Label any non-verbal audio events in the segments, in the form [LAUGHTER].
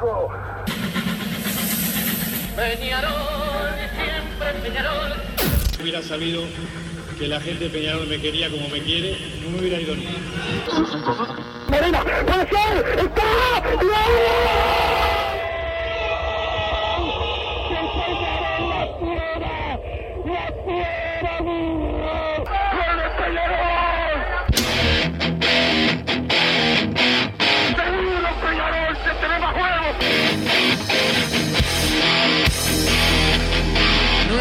loco. Peñarol, siempre Peñarol. hubiera sabido que la gente de Peñarol me quería como me quiere, no me hubiera ido ni. Morena, puede ser, está, Seguro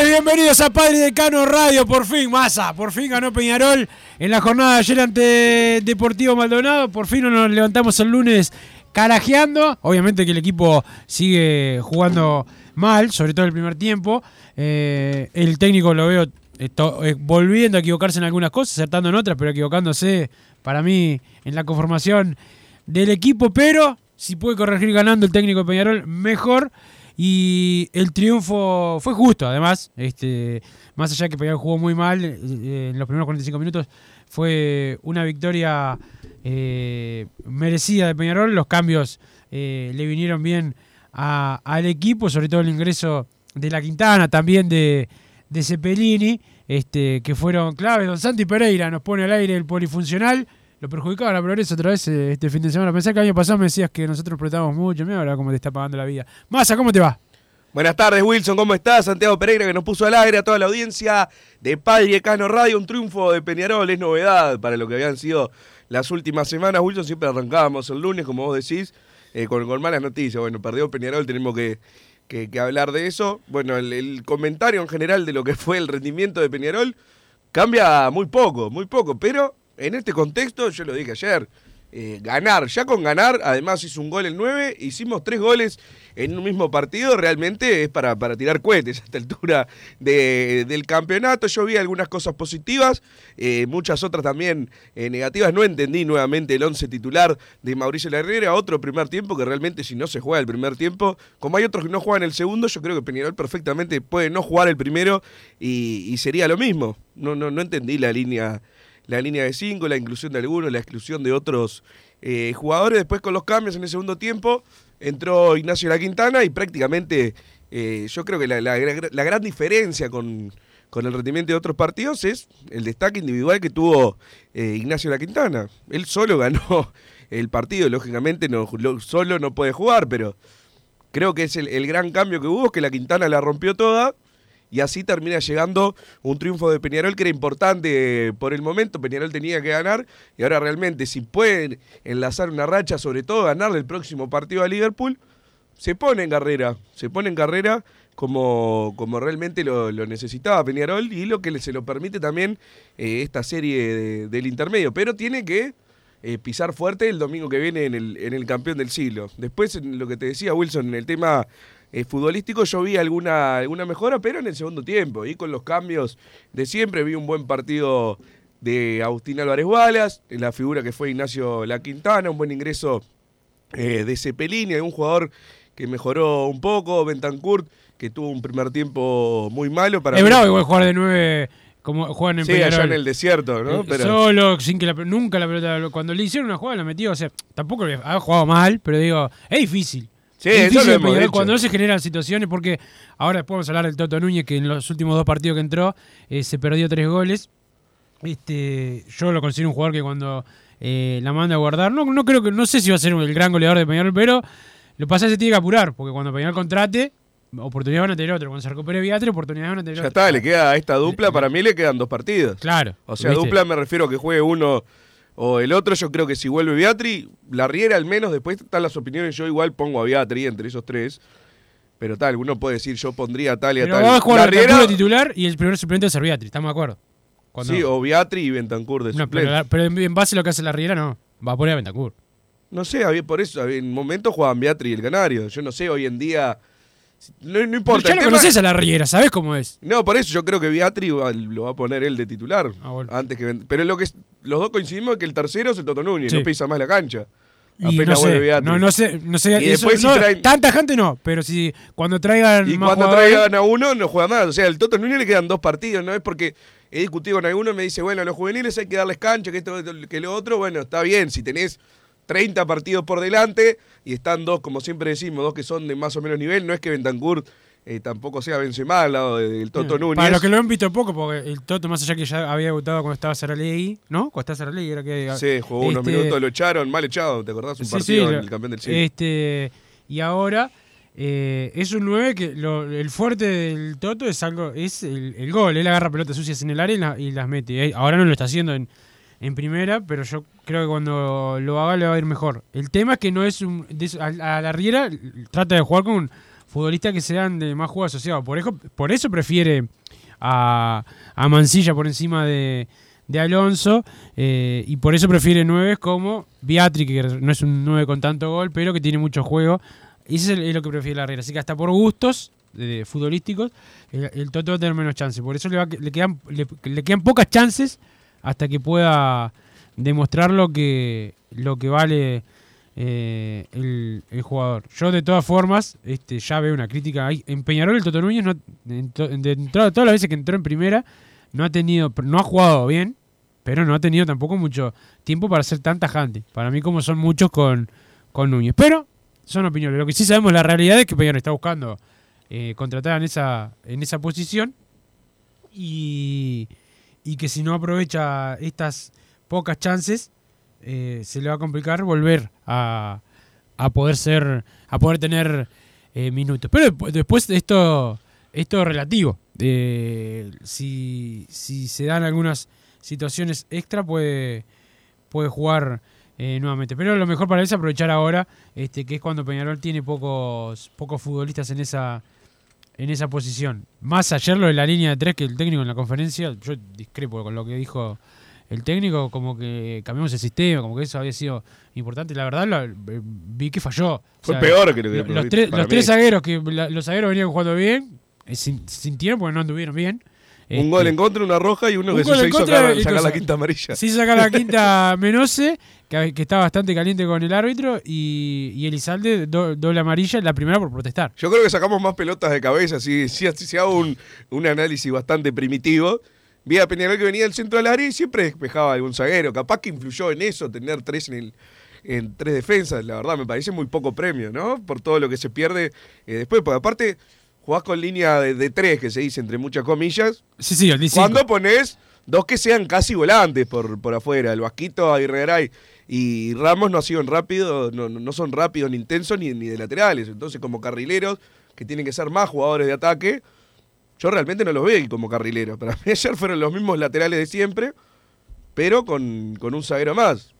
Bienvenidos a Padre Decano Radio. Por fin, masa, por fin ganó Peñarol en la jornada de ayer ante Deportivo Maldonado. Por fin nos levantamos el lunes carajeando. Obviamente que el equipo sigue jugando mal, sobre todo el primer tiempo. Eh, el técnico lo veo eh, volviendo a equivocarse en algunas cosas, acertando en otras, pero equivocándose para mí en la conformación del equipo. Pero si puede corregir ganando el técnico de Peñarol, mejor. Y el triunfo fue justo, además. Este, más allá que Peñarol jugó muy mal eh, en los primeros 45 minutos, fue una victoria eh, merecida de Peñarol. Los cambios eh, le vinieron bien a- al equipo, sobre todo el ingreso de la Quintana, también de, de Cepelini, este, que fueron claves. Don Santi Pereira nos pone al aire el polifuncional. Lo perjudicaba la progreso otra vez eh, este fin de semana. Pensé que el año pasado me decías que nosotros prestamos mucho. Mira ahora cómo te está pagando la vida. Massa, ¿cómo te va? Buenas tardes, Wilson, ¿cómo estás? Santiago Pereira que nos puso al aire a toda la audiencia de Padre Cano Radio. Un triunfo de Peñarol es novedad para lo que habían sido las últimas semanas. Wilson, siempre arrancábamos el lunes, como vos decís, eh, con, con malas noticias. Bueno, perdió Peñarol, tenemos que, que- hablar de eso. Bueno, el comentario en general de lo que fue el rendimiento de Peñarol cambia muy poco, muy poco, pero en este contexto, yo lo dije ayer, eh, ganar, ya con ganar, además hizo un gol el 9, hicimos tres goles en un mismo partido, realmente es para, para tirar cohetes a esta altura de- del campeonato. Yo vi algunas cosas positivas, eh, muchas otras también eh, negativas. No entendí nuevamente el 11 titular de Mauricio Herrera, otro primer tiempo que realmente si no se juega el primer tiempo, como hay otros que no juegan el segundo, yo creo que Peñarol perfectamente puede no jugar el primero y, y sería lo mismo. No, no, no entendí la línea la línea de 5, la inclusión de algunos, la exclusión de otros eh, jugadores. Después con los cambios en el segundo tiempo entró Ignacio La Quintana y prácticamente eh, yo creo que la, la gra- la gran diferencia con, con el rendimiento de otros partidos es el destaque individual que tuvo eh, Ignacio La Quintana. Él solo ganó [LAUGHS] el partido, lógicamente no, lo- solo no puede jugar, pero creo que es el, el gran cambio que hubo, que La Quintana la rompió toda y así termina llegando un triunfo de Peñarol que era importante eh, por el momento. Peñarol tenía que ganar y ahora realmente si pueden enlazar una racha, sobre todo ganarle el próximo partido a Liverpool, se pone en carrera, se pone en carrera como, como realmente lo, lo necesitaba Peñarol y lo que se lo permite también eh, esta serie de- del intermedio. Pero tiene que eh, pisar fuerte el domingo que viene en el, en el campeón del siglo. Después, en lo que te decía Wilson, en el tema eh, futbolístico, yo vi alguna, alguna mejora, pero en el segundo tiempo. Y con los cambios de siempre, vi un buen partido de Agustín Álvarez en la figura que fue Ignacio La Quintana, un buen ingreso eh, de Cepelini, un jugador que mejoró un poco, Bentancurt, que tuvo un primer tiempo muy malo para es mí. bravo igual jugar de nueve como juegan en Sí, Peñarol. allá en el desierto, ¿no? Eh, Pero- Solo, sin que la, nunca la pelota. Cuando le hicieron una jugada la metió. O sea, tampoco ha jugado mal, pero digo, es difícil. Sí, Es eso difícil de cuando no se generan situaciones, porque ahora después vamos a hablar del Toto Núñez, que en los últimos dos partidos que entró eh, se perdió tres goles. Este, yo lo considero un jugador que cuando eh, la manda a guardar, no, no creo que, no sé si va a ser el gran goleador de Peñarol, pero lo pasa se tiene que apurar, porque cuando Peñarol contrate, oportunidades van a tener otro. Cuando se recupere Viatre, oportunidades van a tener Ya otro. está, le queda a esta dupla, para mí le quedan dos partidos. Claro. O sea, ¿viste? dupla me refiero a que juegue uno o el otro. Yo creo que si vuelve Beatri, la Riera al menos, después están las opiniones. Yo igual pongo a Beatri entre esos tres. Pero tal, uno puede decir, yo pondría a tal y a Pero tal. va a jugar Riera, titular y el primer suplente es Viatri, estamos de acuerdo. Cuando- sí, o Beatri y Bentancur de no, suplente. pero, en, base a lo que hace la Riera, no. Va a poner a Bentancur. No sé, por eso, en momentos jugaban Beatri y el Canario. Yo no sé, hoy en día. No, no Pero importa. ya lo tema- conoces a la Riera, ¿sabes cómo es? No, por eso yo creo que Beatri lo va a poner él de titular. Ah, bueno. Antes que Pero lo que es- los dos coincidimos es que el tercero es el Toto Núñez, Sí. no pisa más la cancha. Y Apenas no vuelve sé, no, no sé, no sé, Y eso- después si no, traen- tanta gente no, pero si cuando traigan Y más cuando jugadores- traigan a uno, no juega más. O sea, el Toto Núñez le quedan dos partidos, ¿no? Es porque he discutido con algunos y me dice, bueno, a los juveniles hay que darles cancha, que esto, que lo otro. Bueno, está bien, si tenés 30 partidos por delante y están dos, como siempre decimos, dos que son de más o menos nivel, no es que Bentancur eh, tampoco sea Benzema al lado del Toto Núñez. Para los que lo han visto poco, porque el Toto, más allá que ya había debutado cuando estaba Saralegui, ¿no? Cuando estaba Saralegui era que... Sí, jugó unos este, minutos, lo echaron, mal echado, ¿te acordás? Un Sí, partido sí, en el campeón del siglo. Este, y ahora eh, es un 9 que lo- el fuerte del Toto es algo es el, el gol. Él agarra pelotas sucias en el área y, la- y las mete. Eh, Ahora no lo está haciendo en, en primera, pero yo creo que cuando lo haga le va a ir mejor. El tema es que no es un. a, la Riera trata de jugar con futbolistas que sean de más juego asociado. Por eso, por eso prefiere a, a Mancilla por encima de, de Alonso eh, y por eso prefiere nueve como Beatriz, que no es un 9 con tanto gol, pero que tiene mucho juego. Y eso es, lo que prefiere la Riera. Así que hasta por gustos futbolísticos, el, el Toto va a tener menos chances. Por eso le, va- le quedan, le quedan pocas chances hasta que pueda demostrar lo que, lo que vale eh, el, jugador. Yo de todas formas este, ya veo una crítica. En Peñarol el Toto Núñez, no, en de todas las veces que entró en primera, no ha tenido, no ha jugado bien, pero no ha tenido tampoco mucho tiempo para ser tan tajante. Para mí como son muchos con, con Núñez. Pero son opiniones. Lo que sí sabemos, la realidad es que Peñarol está buscando eh, contratar en esa, en esa posición y, y que si no aprovecha estas pocas chances, eh, se le va a complicar volver a, a poder ser, a poder tener eh, minutos. Pero después, esto, esto es relativo. Eh, si, si se dan algunas situaciones extra, puede, puede jugar eh, nuevamente. Pero lo mejor para él es aprovechar ahora, este, que es cuando Peñarol tiene pocos, pocos futbolistas en esa, en esa posición. Más ayer lo de la línea de tres que el técnico en la conferencia, yo discrepo con lo que dijo el técnico, como que cambiamos el sistema, como que eso había sido importante. La verdad, lo- eh, vi que falló. O Fue sea, peor que lo que lo- lo los, tres, los tres zagueros, que la- los zagueros venían jugando bien, eh, sin- sintieron porque no anduvieron bien. Un Este, gol en contra, una roja y uno un que se hizo sacar, sacar cosa- la quinta amarilla. Sí, saca la quinta Menose, que, que está bastante caliente con el árbitro, y, y Elizalde do- doble amarilla, la primera por protestar. Yo creo que sacamos más pelotas de cabeza, si, si, si hago un, un análisis bastante primitivo. Vi a Peñarol que venía del centro del área y siempre despejaba algún zaguero. Capaz que influyó en eso, tener tres en el en tres defensas. La verdad, me parece muy poco premio, ¿no? Por todo lo que se pierde eh, después. Porque aparte, jugás con línea de, de tres, que se dice entre muchas comillas. Sí, sí, el 15. Cuando pones dos que sean casi volantes por, por afuera, el Vasquito, Aguirregaray y Ramos no ha sido rápido, no, no no son rápidos ni intensos ni, ni de laterales. Entonces, como carrileros, que tienen que ser más jugadores de ataque, yo realmente no los veo como carrileros. [LAUGHS] Para mí ayer fueron los mismos laterales de siempre, pero con, con un zaguero más.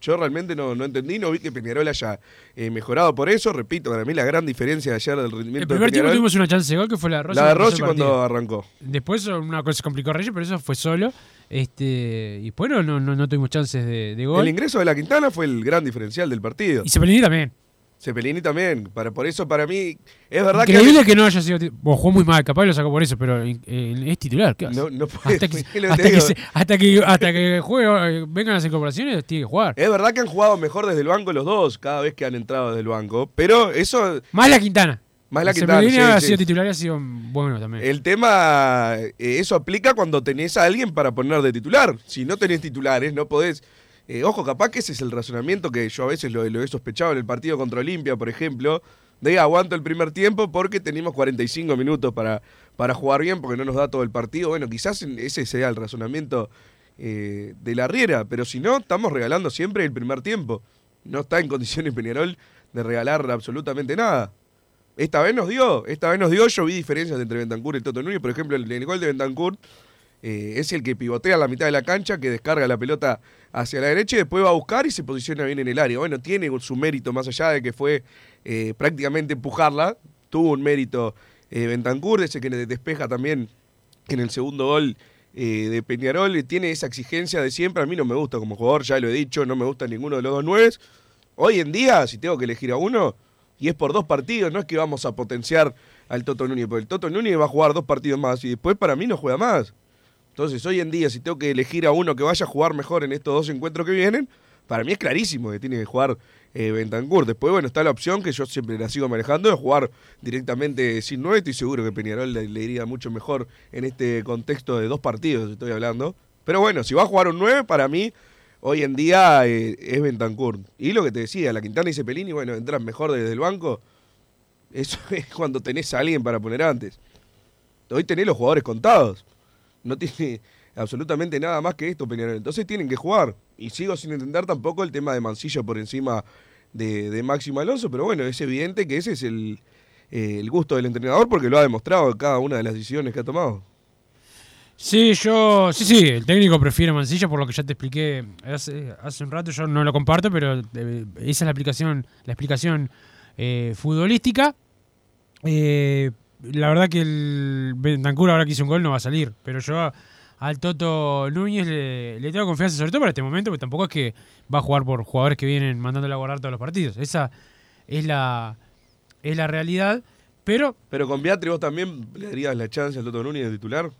Yo realmente no, no entendí, no vi que Peñarol haya eh, mejorado por eso. Repito, para mí la gran diferencia de ayer del rendimiento El primer de tiempo tuvimos una chance de gol que fue la de Rossi. la de Rossi cuando arrancó. Después una cosa se complicó Reyes, pero eso fue solo. Este, y después no, no, no tuvimos chances de, de gol. El ingreso de la Quintana fue el gran diferencial del partido. Y Cepelini también. Cepelini también. Para, por eso, para mí, es verdad Increíble que. que no haya sido. ti- Bueno, jugó muy mal, capaz lo sacó por eso, pero eh, es titular. ¿qué hace? No, no puede- hasta, que, hasta, que digo. se- hasta que hasta que juegue, eh, vengan las incorporaciones, tiene que jugar. Es verdad que han jugado mejor desde el banco los dos, cada vez que han entrado desde el banco. Pero eso. Más la Quintana. Más la Quintana. Cepelini sí, ha sí. sido titular y ha sido bueno también. El tema, eh, eso aplica cuando tenés a alguien para poner de titular. Si no tenés titulares, no podés. Eh, ojo, capaz que ese es el razonamiento que yo a veces lo, he sospechado en el partido contra Olimpia, por ejemplo, de aguanto el primer tiempo porque tenemos 45 minutos para, para jugar bien porque no nos da todo el partido. Bueno, quizás ese sea el razonamiento eh, de la Riera, pero si no, estamos regalando siempre el primer tiempo. No está en condiciones [LAUGHS] Peñarol de regalar absolutamente nada. Esta vez nos dio, esta vez nos dio, yo vi diferencias entre Bentancur y Toto Núñez, por ejemplo, el, el gol de Bentancur eh, es el que pivotea a la mitad de la cancha, que descarga la pelota hacia la derecha y después va a buscar y se posiciona bien en el área. Bueno, tiene su mérito más allá de que fue eh, prácticamente empujarla, tuvo un mérito eh, ese que despeja también en el segundo gol eh, de Peñarol, tiene esa exigencia de siempre, a mí no me gusta como jugador, ya lo he dicho, no me gusta ninguno de los dos nueves. Hoy en día, si tengo que elegir a uno, y es por dos partidos, no es que vamos a potenciar al Toto Núñez, porque el Toto Núñez va a jugar dos partidos más y después para mí no juega más. Entonces, hoy en día, si tengo que elegir a uno que vaya a jugar mejor en estos dos encuentros que vienen, para mí es clarísimo que tiene que jugar eh. Después, bueno, está la opción que yo siempre la sigo manejando de jugar directamente sin nueve. Estoy seguro que Peñarol le, iría mucho mejor en este contexto de dos partidos, estoy hablando. Pero bueno, si va a jugar un 9, para mí, hoy en día eh, es Bentancur. Y lo que te decía, la Quintana y Cepelini, bueno, entran mejor desde el banco. Eso [LAUGHS] es cuando tenés a alguien para poner antes. Hoy tenés los jugadores contados. No tiene [LAUGHS] absolutamente nada más que esto Peñarol. Entonces tienen que jugar. Y sigo sin entender tampoco el tema de Mancilla por encima de, de Máximo Alonso, pero bueno, es evidente que ese es el, eh, el gusto del entrenador porque lo ha demostrado en cada una de las decisiones que ha tomado. Sí, yo. Sí, sí, el técnico prefiere Mancilla por lo que ya te expliqué hace, hace un rato. Yo no lo comparto, pero eh, esa es la aplicación, la explicación eh, futbolística. La verdad que el Bentancur ahora que hizo un gol no va a salir, pero yo al Toto Núñez le, le, tengo confianza, sobre todo para este momento, porque tampoco es que va a jugar por jugadores que vienen mandándole a guardar todos los partidos. Esa es la, es la realidad. Pero, pero con Beatriz vos también le darías la chance al Toto Núñez de titular.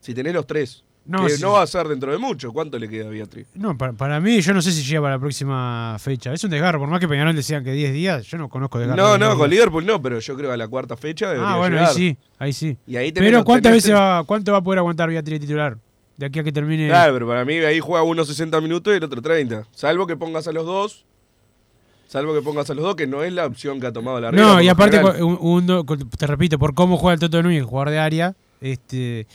Si tenés los tres. No, que sí. no va a ser dentro de mucho. ¿Cuánto le queda a Beatriz? No, para, para, mí, yo no sé si llega para la próxima fecha. Es un desgarro, por más que Peñarol decían que 10 días, yo no conozco desgarro. No, de no, con Liverpool no, pero yo creo que a la cuarta fecha debería Ah, bueno, llegar. ahí sí, ahí sí. Y ahí tenés pero ¿cuántas veces va, cuánto va a poder aguantar Beatriz titular? De aquí a que termine. Claro, pero para mí ahí juega uno 60 minutos y el otro 30. Salvo que pongas a los dos. Salvo que pongas a los dos, que no es la opción que ha tomado la Riera, No, y aparte, un- te repito, por cómo juega el Toto Núñez, jugador de área, este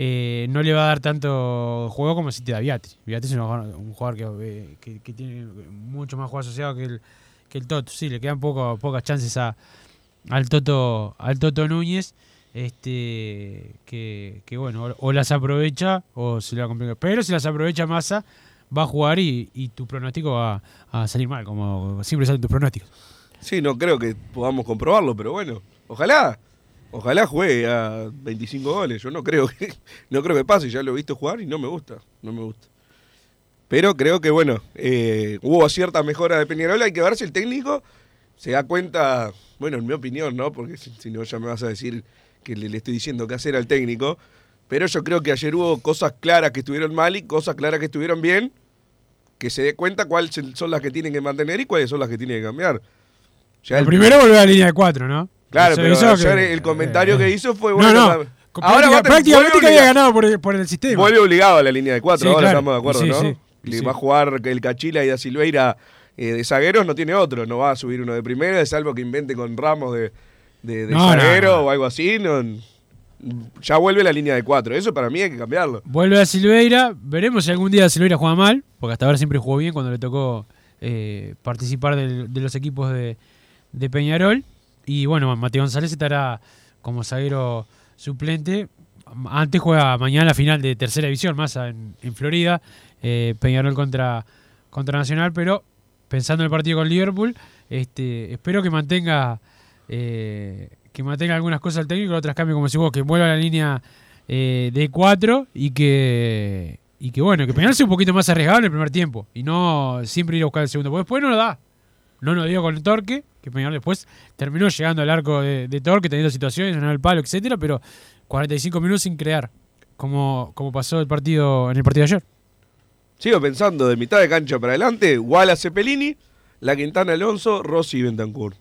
eh, no le va a dar tanto juego como si te da Beatriz. Beatriz es un jugador, eh, que- tiene mucho más juego asociado que el, que el Toto. Sí, le quedan poco, pocas chances a, al Toto al Toto Núñez. Este que, bueno, o, las aprovecha o se le va a complicar. Pero si las aprovecha Massa, va a jugar y, y tu pronóstico va a salir mal, como siempre salen tus pronósticos. Sí, no creo que podamos comprobarlo, pero bueno, ojalá. Ojalá juegue a 25 goles. Yo no creo que [LAUGHS] no creo que pase. Ya lo he visto jugar y no me gusta. No me gusta. Pero creo que, bueno, eh, hubo cierta mejora de Peñarol. Hay que ver si el técnico se da cuenta, bueno, en mi opinión, ¿no? Porque si, si no ya me vas a decir que le, le estoy diciendo qué hacer al técnico. Pero yo creo que ayer hubo cosas claras que estuvieron mal y cosas claras que estuvieron bien. Que se dé cuenta cuáles son las que tienen que mantener y cuáles son las que tienen que cambiar. Ya Lo el- primero volver a la línea de cuatro, ¿no? Claro, pero ayer que- el comentario eh, que hizo fue No, bueno. no. ahora Práctica- prácticamente había ganado por, por el sistema. Vuelve obligado a la línea de cuatro, Sí, ahora claro. estamos de acuerdo, Sí, ¿no? sí, va a jugar el Cachila y da Silveira eh, de zagueros, no tiene otro, no va a subir uno de primera, salvo que invente con Ramos de, de, de No, no, zaguero no. o algo así. no- ya vuelve la línea de cuatro, eso para mí hay que cambiarlo. Vuelve a Silveira. Veremos si algún día Silveira juega mal, porque hasta ahora siempre jugó bien cuando le tocó eh, participar del- de los equipos de, de Peñarol. Y bueno, Mateo González estará como zaguero suplente. Antes juega mañana la final de tercera división, más en, Florida. eh, Peñarol contra, contra Nacional, pero pensando en el partido con Liverpool, este, espero que mantenga eh, que mantenga algunas cosas al técnico, otras cambie como si vos, que vuelva a la línea eh, de 4 y que y que bueno, que Peñarol sea un poquito más arriesgado en el primer tiempo y no siempre ir a buscar el segundo, porque después no lo da. No nos dio con el Torque, que Peñarol después terminó llegando al arco de, de Torque, teniendo situaciones, en el palo, etcétera, pero 45 minutos sin crear, como, como pasó el partido en el partido de ayer. Sigo pensando de mitad de cancha para adelante, Wallace Cepelini, La Quintana Alonso, Rossi y Bentancur.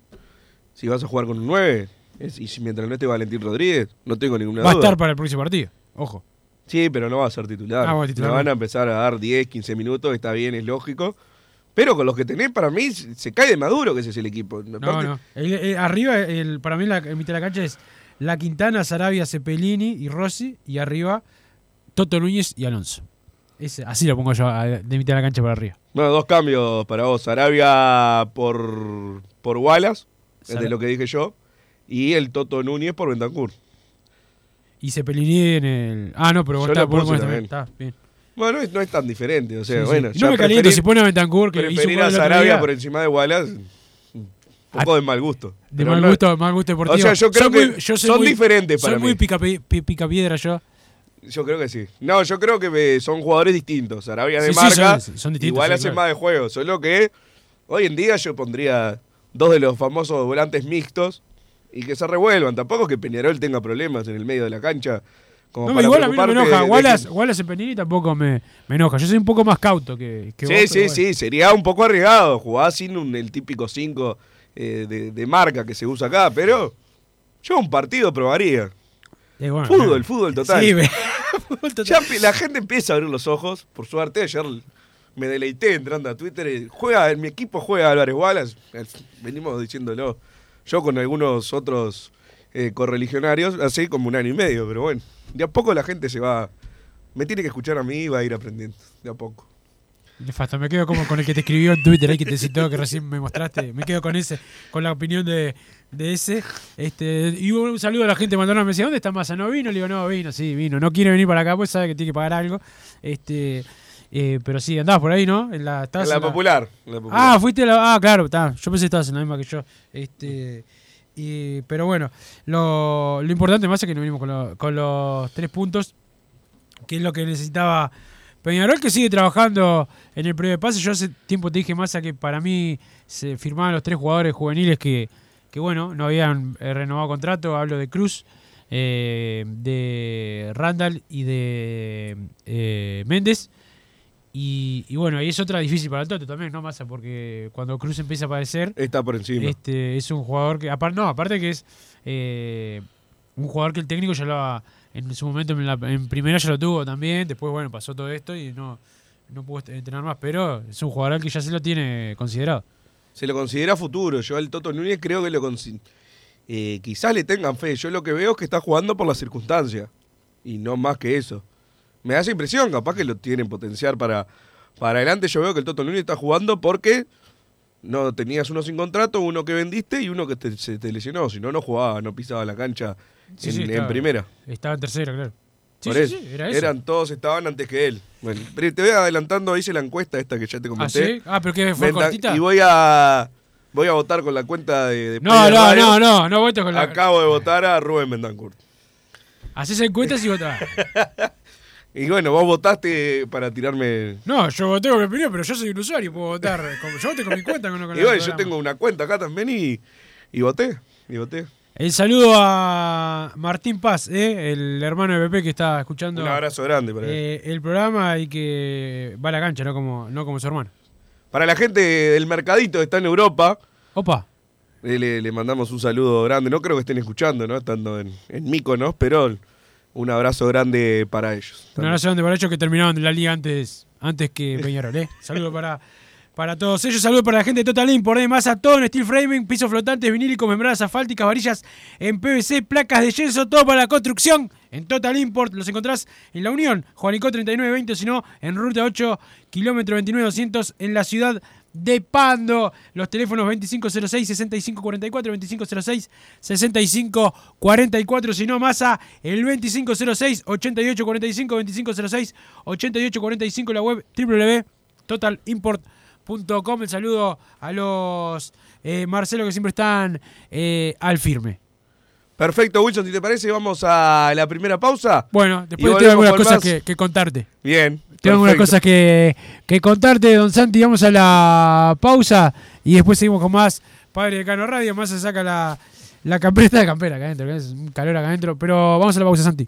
Si vas a jugar con un 9, es- y si mientras no esté Valentín Rodríguez, no tengo ninguna Va a duda. estar para el próximo partido, ojo. Sí, pero no va a ser titular. Ah, bueno, titular Le van a empezar a dar 10, 15 minutos, está bien, es lógico. Pero con los que tenés, para mí, se cae de maduro que ese es el equipo. No, Aparte, no. El- el- arriba, el, para mí, la, en mitad de la cancha es La Quintana, Sarabia, Cepelini y Rossi. Y arriba, Toto Núñez y Alonso. Ese, así lo pongo yo, de mitad de la cancha para arriba. Bueno, dos cambios para vos. Arabia por, por Wallace, es Sara- de lo que dije yo. Y el Toto Núñez por Bentancur. Y Cepelini en el. Ah, no, pero vos Yo lo por puse también. Está bien. Bueno, no es, tan diferente. O sea, Sí, sí. bueno, Y ya no me caliento si pone a Bentancur, que preferir a Sarabia por encima de Wallace. Un poco de mal gusto. De mal no- gusto, mal gusto deportivo. O sea, yo creo Soy que muy- yo son muy- diferentes para Soy muy mí. pica, pi- picapiedra yo. Yo creo que sí. No, yo creo que eh, son jugadores distintos. Arabia de Sí, marca, son- son distintos, igual hacen claro. más de juego. Solo que hoy en día yo pondría dos de los famosos volantes mixtos y que se revuelvan. Tampoco es que Peñarol tenga problemas en el medio de la cancha. Como No, para igual a mí no me enoja. de- Wallace, Cepelini tampoco me, me enoja. Yo soy un poco más cauto que, que Sí, vos, sí, bueno. sí, sería un poco arriesgado jugar sin un- el típico 5 de, de marca que se usa acá, pero yo un partido probaría. Eh, bueno, fútbol, claro. fútbol total. Sí, me- [LAUGHS] fútbol total. Ya empe- la gente empieza a abrir los ojos, por suerte ayer me deleité entrando a Twitter y juega, mi equipo juega Álvarez Wallace, eh, venimos diciéndolo, yo con algunos otros eh, correligionarios, hace como un año y medio, pero bueno, de a poco la gente se va, me tiene que escuchar a mí y va a ir aprendiendo, de a poco. Nefasto, me quedo como con el que te escribió en Twitter ahí que te citó, que recién me mostraste. Me quedo con ese, con la opinión de, de ese. Este, y un saludo a la gente Maldonado me decía, ¿dónde está Massa? ¿No vino? Le digo, no, vino, sí, vino. No quiere venir para acá, pues sabe que tiene que pagar algo. Este, eh, pero sí, andabas por ahí, ¿no? En la, En la en la- popular. en la popular. Ah, fuiste a la. Ah, claro, está. Yo pensé que estabas en la misma que yo. Este. Pero bueno, lo, importante más es que nos venimos con, lo- con los tres puntos, que es lo que necesitaba Peñarol, que sigue trabajando en el previo de pase. Yo hace tiempo te dije, Massa, que para mí se firmaban los tres jugadores juveniles que, que bueno, no habían eh, renovado contrato. Hablo de Cruz, eh, de Randall y de eh, Méndez. Y, y bueno, y es otra difícil para el Toto también, ¿no, Massa? Porque cuando Cruz empieza a aparecer, Está por encima. este es un jugador que, aparte, no, aparte que es eh, un jugador que el técnico ya lo ha- en su momento en, la- en primera ya lo tuvo también, después, bueno, pasó todo esto y no, no pudo entrenar más, pero es un jugador que ya se lo tiene considerado. Se lo considera futuro. Yo al Toto Núñez creo que lo consi- eh, quizás le tengan fe. Yo lo que veo es que está jugando por las circunstancias. Y no más que eso. Me da esa impresión, capaz que lo tienen potenciar para, para adelante. Yo veo que el Toto Núñez está jugando porque no tenías uno sin contrato, uno que vendiste y uno que te- se te lesionó. Si no, no jugaba, no pisaba la cancha Sí, en, sí, en estaba- primera. Estaba en tercera, claro. Sí, Por sí, eso. sí, era eso. Eran todos, estaban antes que él. Bueno, pero te voy adelantando, hice la encuesta esta que ya te ¿Ah, comenté. sí? Ah, pero que fue cortita. Y voy a voy a votar con la cuenta de, de No, no, Radio. no, no, no votes con la. Acabo de votar a Rubén Bendancourt. Haces encuestas y votás. [LAUGHS] Y bueno, vos votaste para tirarme. No, yo voté con mi opinión, pero yo soy un usuario y puedo votar. Yo voté con mi cuenta, con la Y bueno, yo tengo una cuenta acá también y, y voté. Y voté. El saludo a Martín Paz, ¿eh? el hermano de Pepe que está escuchando Un abrazo grande para él. eh, el programa y que va a la cancha, no como, no como su hermano. Para la gente del mercadito que está en Europa, Opa, eh, le, le mandamos un saludo grande. No creo que estén escuchando, ¿no? Estando en, en Míconos, pero un abrazo grande para ellos. un abrazo grande para ellos que terminaron la liga antes, antes que Peñarol. ¿eh? [LAUGHS] Saludo para, para todos ellos, saludo para la gente de Total Import, más a todo en steel framing, pisos flotantes, vinílicos, membranas asfálticas, varillas en PVC, placas de yeso, todo para la construcción. En Total Import los encontrás en La Unión, Juanico 3920, si no, en Ruta 8, kilómetro 29200, en la ciudad de Pando. Los teléfonos 2506-6544, 2506-6544, si no, Massa, el 2506-8845, 2506-8845, la web www.totalimport.com. El saludo a los eh, Marcelo que siempre están eh, al firme. Perfecto, Wilson, si te parece, vamos a la primera pausa. Bueno, después tengo algunas cosas que contarte. Bien. Tengo algunas cosas que, que contarte, don Santi. Vamos a la pausa y después seguimos con más Padre de Cano Radio. Más se saca la, la campera, está de campera acá adentro, que es un calor acá adentro. Pero vamos a la pausa, Santi.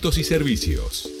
y servicios.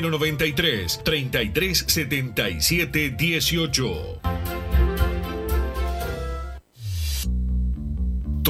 093 33 77 18.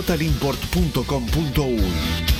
www.totalimport.com.uy.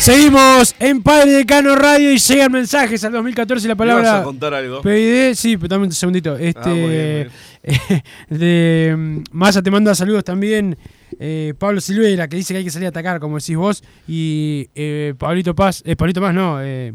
Seguimos en Padre Decano Radio y llegan mensajes al 2014 la ¿Me vas palabra a contar algo? PID, sí, pero dame un segundito. Este, Ah, muy bien, [LAUGHS] de mm, Massa te manda saludos también. eh, Pablo Silveira, que dice que hay que salir a atacar, como decís vos. Y eh, Pablito Paz, eh, Pablito Paz no, eh,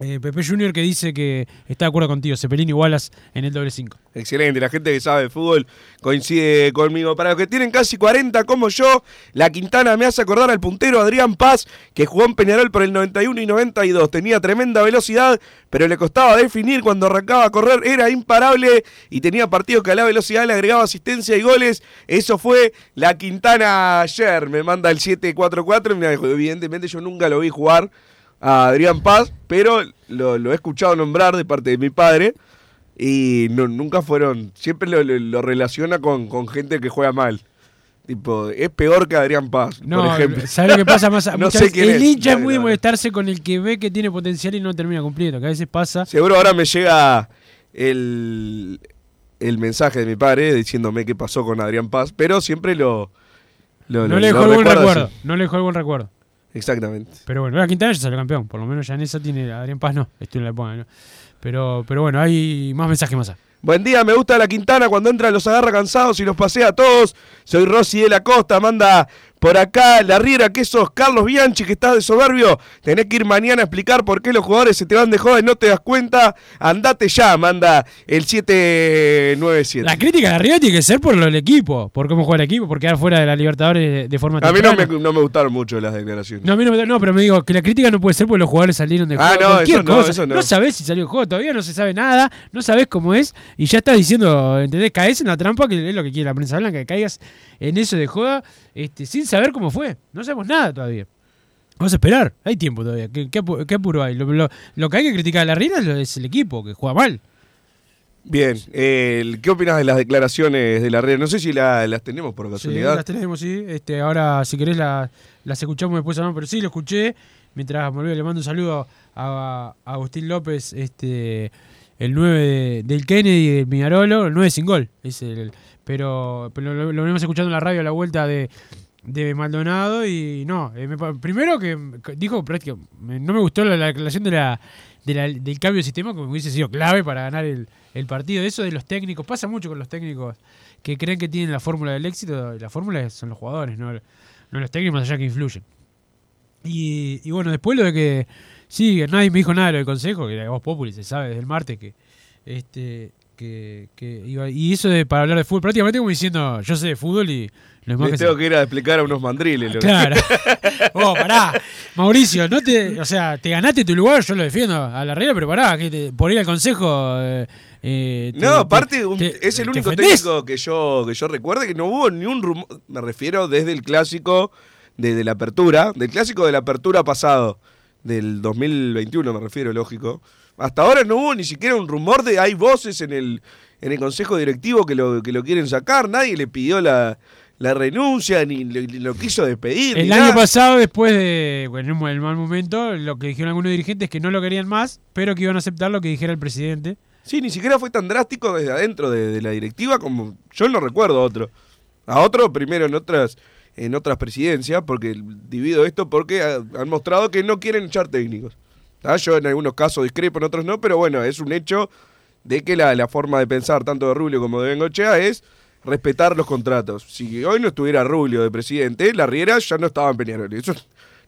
eh, Pepe Junior que dice que está de acuerdo contigo, Cepelín y Wallace en el doble 5. Excelente, la gente que sabe de fútbol coincide conmigo. Para los que tienen casi 40 como yo, la Quintana me hace acordar al puntero Adrián Paz, que jugó en Peñarol por el 91 y 92. Tenía tremenda velocidad, pero le costaba definir cuando arrancaba a correr. Era imparable y tenía partidos que a la velocidad le agregaba asistencia y goles. Eso fue la Quintana ayer. Me manda el 744. Mira, evidentemente yo nunca lo vi jugar a Adrián Paz, pero lo, lo he escuchado nombrar de parte de mi padre. Y no, nunca fueron. Siempre lo, lo- lo relaciona con, con gente que juega mal. Tipo, es peor que Adrián Paz, No, por ejemplo. ¿sabes lo que pasa? Más, [LAUGHS] no muchas sé veces quién el hincha es muy no, no. molestarse con el que ve que tiene potencial y no termina cumpliendo, que a veces pasa. Seguro ahora me llega el, el mensaje de mi padre diciéndome qué pasó con Adrián Paz, pero siempre lo. lo- No le dejó el buen recuerdo. No le dejó el buen recuerdo. Exactamente. Pero bueno, la Quintana ya salió campeón. Por lo menos ya en esa tiene. Adrián Paz no. Estoy en la época, ¿no? Pero, pero bueno, hay más mensajes más. allá. Buen día, me gusta la Quintana cuando entra los agarra cansados y los pasea a todos. Soy Rosy de la Costa, manda por acá la riera que sos Carlos Bianchi, que estás de soberbio. Tenés que ir mañana a explicar por qué los jugadores se te van de joda y no te das cuenta. Andate ya, manda el 797. La crítica de arriba tiene que ser por del equipo, por cómo juega el equipo, por quedar fuera de la Libertadores de, forma A mí no me, no me gustaron mucho las declaraciones. No, a mí no, me- no, pero me digo que la crítica no puede ser porque los jugadores salieron de Ah, juego. no, cualquier eso no, cosa. eso no. sabés si salió el juego, todavía no se sabe nada, no sabés cómo es, y ya estás diciendo, ¿entendés? Caes en la trampa, que es lo que quiere la prensa blanca, que caigas en eso de joda este, sin saber cómo fue. No sabemos nada todavía. Vamos a esperar, hay tiempo todavía. ¿Qué, qué apu- qué apuro hay? Lo, lo- lo que hay que criticar a la Riera es el equipo, que juega mal. Bien, eh, ¿qué opinas de las declaraciones de la red? No sé si la- las tenemos por Sí, casualidad. las tenemos, sí. Este, ahora, si querés, la- las escuchamos después, ¿no? pero sí, lo escuché. Mientras volví, le mando un saludo a, a Agustín López, este, el 9 de- del Kennedy y del Miñarolo, el 9 sin gol. Es el, pero pero lo, lo venimos escuchando en la radio a la vuelta de, de Maldonado y no, eh, primero que dijo prácticamente, no me gustó la, la declaración de la, de la- del cambio de sistema, que hubiese sido clave para ganar el, el partido. Eso de los técnicos, pasa mucho con los técnicos que creen que tienen la fórmula del éxito, la fórmula son los jugadores, no, no los técnicos allá que influyen. Y, y bueno, después lo de que, sí, nadie me dijo nada de lo del consejo, que era vos Populi, se sabe desde el martes que, este, que, que iba, y eso de para hablar de fútbol, prácticamente como diciendo, yo sé de fútbol y lo demás Les que tengo que ir a explicar a unos mandriles. lo Claro. [LAUGHS] Oh, pará. [LAUGHS] Mauricio, no te, o sea, te ganaste tu lugar, yo lo defiendo a la regla, pero pará, que te- por ir al consejo. eh, eh, te- No, te- aparte un- te- es el único técnico que yo, que yo recuerde que no hubo ni un rumor, me refiero desde el clásico, desde la apertura, del clásico de la apertura pasado, del 2021 me refiero, lógico. Hasta ahora no hubo ni siquiera un rumor de hay voces en el, en el consejo directivo que lo, que lo quieren sacar, nadie le pidió la, la renuncia, ni lo, ni lo quiso despedir. El año nada. pasado, después de, bueno, en el mal momento, lo que dijeron algunos dirigentes es que no lo querían más, pero que iban a aceptar lo que dijera el presidente Sí, ni siquiera fue tan drástico desde adentro de, de la directiva como yo no recuerdo otro. A otro primero en otras en otras presidencias, porque divido esto porque ha- han mostrado que no quieren echar técnicos. ¿Tá? Yo en algunos casos discrepo, en otros no, pero bueno, es un hecho de que la, la forma de pensar tanto de Rubio como de Bengochea es respetar los contratos. Si hoy no estuviera Rubio de presidente, la Riera ya no estaba en Peñarol. Eso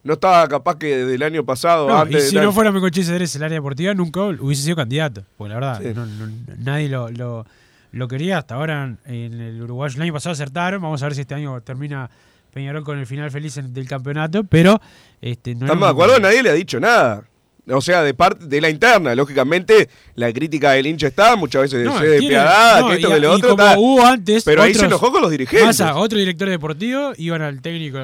no estaba capaz que desde el año pasado, No, y antes si no fuera Mecoche Cedrés el área deportiva, nunca hubiese sido candidato. Porque la verdad, Sí. no- no- nadie lo, lo, lo quería. Hasta ahora en el Uruguay el año pasado acertaron. Vamos a ver si este año termina Peñarol con el final feliz en- del campeonato. Pero este, no Estamos de acuerdo, nadie le ha dicho nada. O sea, de parte de la interna, lógicamente, la crítica del hincha está, muchas veces No, tiene- despiadada, no, que esto, y- que lo otro. está- hubo antes. pero ahí se enojó con los dirigentes. Massa, otro director deportivo, iban al técnico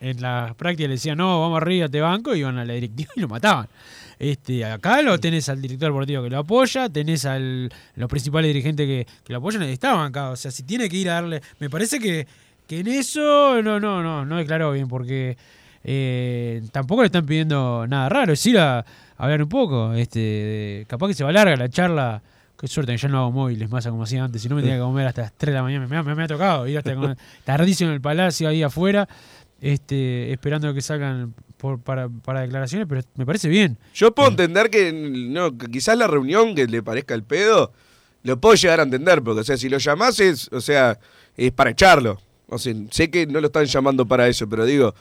en las prácticas, le decían, no, vamos arriba, te banco, iban a la directiva y lo mataban. Este, acá lo tenés al director deportivo que lo apoya, tenés al los principales dirigentes que, que lo apoyan, estaban acá. O sea, si tiene que ir a darle. Me parece que, que en eso no, no, no, no declaró bien, porque eh, tampoco le están pidiendo nada raro, es ir a, a hablar un poco. Este, capaz que se va larga la charla. Qué suerte que ya no hago móviles más como hacía antes. Si no me tenía que comer hasta las 3 de la mañana. Me, me- me ha tocado ir hasta con- [LAUGHS] tardísimo en el palacio ahí afuera, este, esperando que salgan por- para, para declaraciones, pero me parece bien. Yo puedo entender que, no, que quizás la reunión que le parezca el pedo, lo puedo llegar a entender, porque, o sea, si lo llamás es, o sea, es para echarlo. O sea, sé que no lo están llamando para eso, pero digo,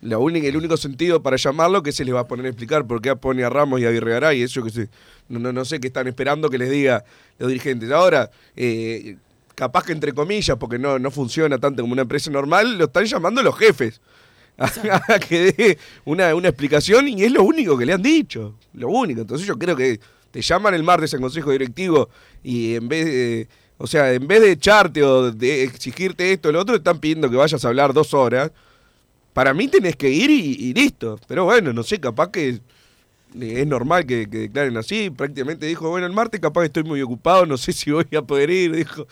la única, el único sentido para llamarlo que se les va a poner a explicar por qué pone a Ramos y a Virregaray, eso que se, no, no, no sé qué están esperando que les diga los dirigentes. Ahora, eh, capaz que entre comillas, porque no, no funciona tanto como una empresa normal, lo están llamando los jefes. [LAUGHS] a que dé una, una explicación y es lo único que le han dicho. Lo único. Entonces yo creo que te llaman el martes al consejo directivo y en vez de, o sea, en vez de echarte o de exigirte esto o lo otro, están pidiendo que vayas a hablar dos horas. Para mí tenés que ir y, y listo. Pero bueno, no sé, capaz que es normal que, que declaren así. Prácticamente dijo, bueno, el martes capaz que estoy muy ocupado, no sé [LAUGHS] si voy a poder ir, dijo.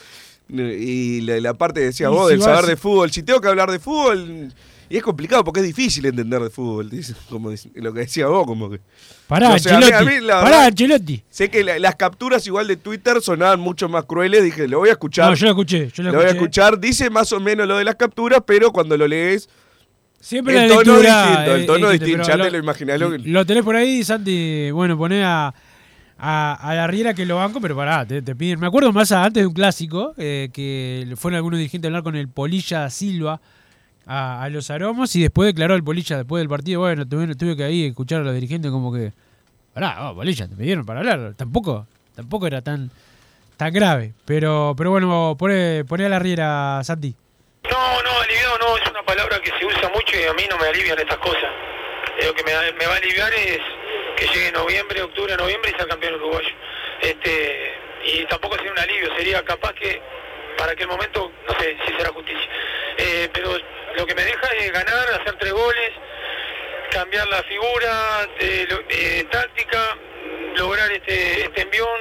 Y la, la parte que decías Y vos si del vas- saber de fútbol, si tengo que hablar de fútbol, y es complicado porque es difícil entender de fútbol, como lo que decía vos, como que... Pará, No sé, a mí- Ancelotti. a mí, la Pará, Ancelotti. Sé que la- las capturas igual de Twitter sonaban mucho más crueles, dije, lo voy a escuchar. No, yo lo escuché, yo lo voy a escuchar, dice más o menos lo de las capturas, pero cuando lo lees... Siempre el la tono lectura distinto, el tono distinto, ya te lo imaginás. Lo, Lo tenés por ahí, Santi. Bueno, poné a, a, a la Riera que lo banco, pero pará, te, te piden. Me acuerdo más a- antes de un clásico, eh, que fueron algunos dirigentes a hablar con el Polilla Silva a, a los aromos y después declaró el Polilla después del partido. Bueno, tuve, tuve que ahí escuchar a los dirigentes como que. Pará, oh, Polilla, te pidieron para hablar. Tampoco, tampoco era tan, tan grave. Pero, pero bueno, poné, poné a la Riera, Santi. No, no, aliviado una palabra que se usa mucho y a mí no me alivian estas cosas. Eh, Lo que me, va a aliviar es que llegue noviembre, octubre, noviembre y sea campeón uruguayo. Este, y tampoco sería un alivio, sería capaz que para aquel momento, no sé si será justicia. Eh, pero lo que me deja es ganar, hacer tres goles, cambiar la figura, lo- de táctica, lograr este, este envión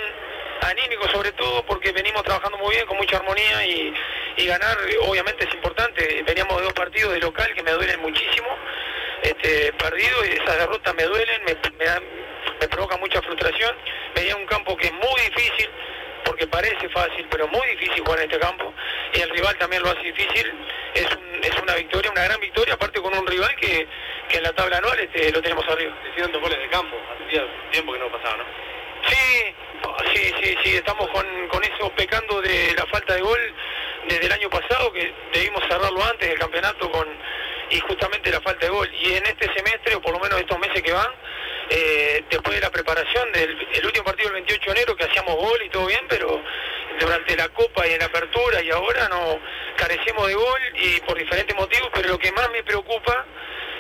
anímico sobre todo porque venimos trabajando muy bien con mucha armonía y ganar obviamente es importante veníamos de dos partidos de local que me duelen muchísimo este perdido y esas derrotas me duelen me, me, dan- me provocan mucha frustración. Venía un campo que es muy difícil porque parece fácil pero muy difícil jugar en este campo y el rival también lo hace difícil. Es, un- es una victoria una gran victoria aparte con un rival que, que en la tabla anual este, lo tenemos arriba. Hicieron dos goles de campo, hacía tiempo que no pasaba, ¿no? Sí, sí, sí, sí, estamos con, con eso pecando de la falta de gol desde el año pasado, que debimos cerrarlo antes del campeonato con y justamente la falta de gol. Y en este semestre, o por lo menos estos meses que van, eh, después de la preparación del el último partido del 28 de enero, que hacíamos gol y todo bien, pero durante la Copa y en la apertura y ahora no carecemos de gol y por diferentes motivos, pero lo que más me preocupa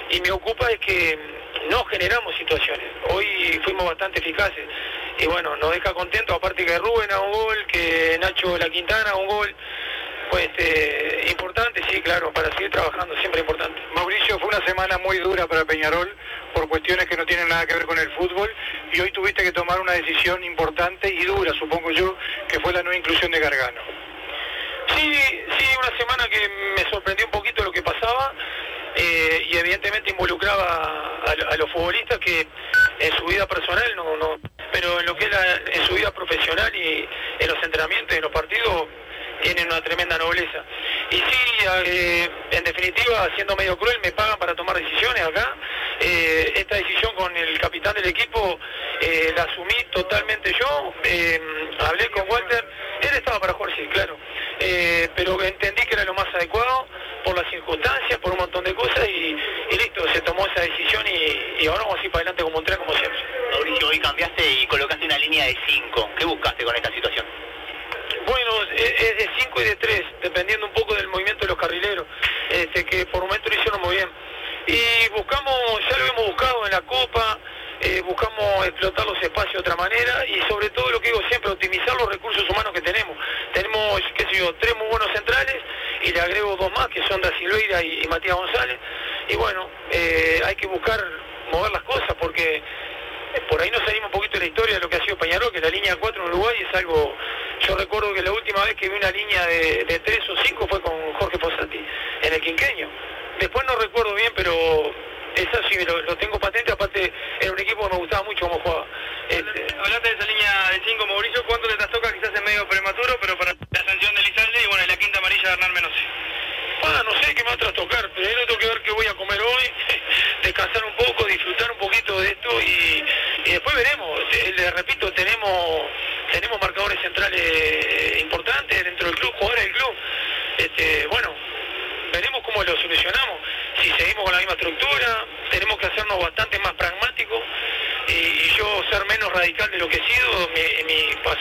y me ocupa es que no generamos situaciones. Hoy fuimos bastante eficaces y bueno, nos deja contentos, aparte que Rubén a un gol, que Nacho La Quintana a un gol, pues eh, importante, sí, claro, para seguir trabajando, siempre importante. Mauricio, fue una semana muy dura para Peñarol por cuestiones que no tienen nada que ver con el fútbol y hoy tuviste que tomar una decisión importante y dura, supongo yo, que fue la no inclusión de Gargano. Sí, sí, una semana que me sorprendió un poquito lo que pasaba eh, y evidentemente involucraba a, a los futbolistas que en su vida personal no, no pero en lo que es la- en su vida profesional y en los entrenamientos y en los partidos tienen una tremenda nobleza. Y sí, eh, en definitiva, siendo medio cruel, me pagan para tomar decisiones acá. Eh, esta decisión con el capitán del equipo eh, la asumí totalmente yo. Hablé con Walter, él estaba para jugar, sí, claro. Pero entendí que era lo más adecuado por las circunstancias, por un montón de cosas y, listo, se tomó esa decisión y, y ahora vamos a ir para adelante como un tren, como siempre. Mauricio, hoy cambiaste y colocaste una línea de 5. ¿Qué buscaste con esta situación? Bueno, es es de 5 y de 3, dependiendo un poco del movimiento de los carrileros, este, que por momento lo hicieron muy bien. Y buscamos, ya lo hemos buscado en la Copa, eh, buscamos explotar los espacios de otra manera y sobre todo lo que digo siempre, optimizar los recursos humanos que tenemos. Tenemos, qué sé yo, tres muy buenos centrales y le agrego dos más que son Da Silveira y, Matías González. Y bueno, eh, hay que buscar mover las cosas porque por ahí nos salimos un poquito de la historia de lo que ha sido Peñarol, que la línea 4 en Uruguay es algo... Yo recuerdo que la última vez que vi una línea de, de 3 o 5 fue con Jorge Posati, en el quinqueño. Después no recuerdo bien, pero esa sí lo,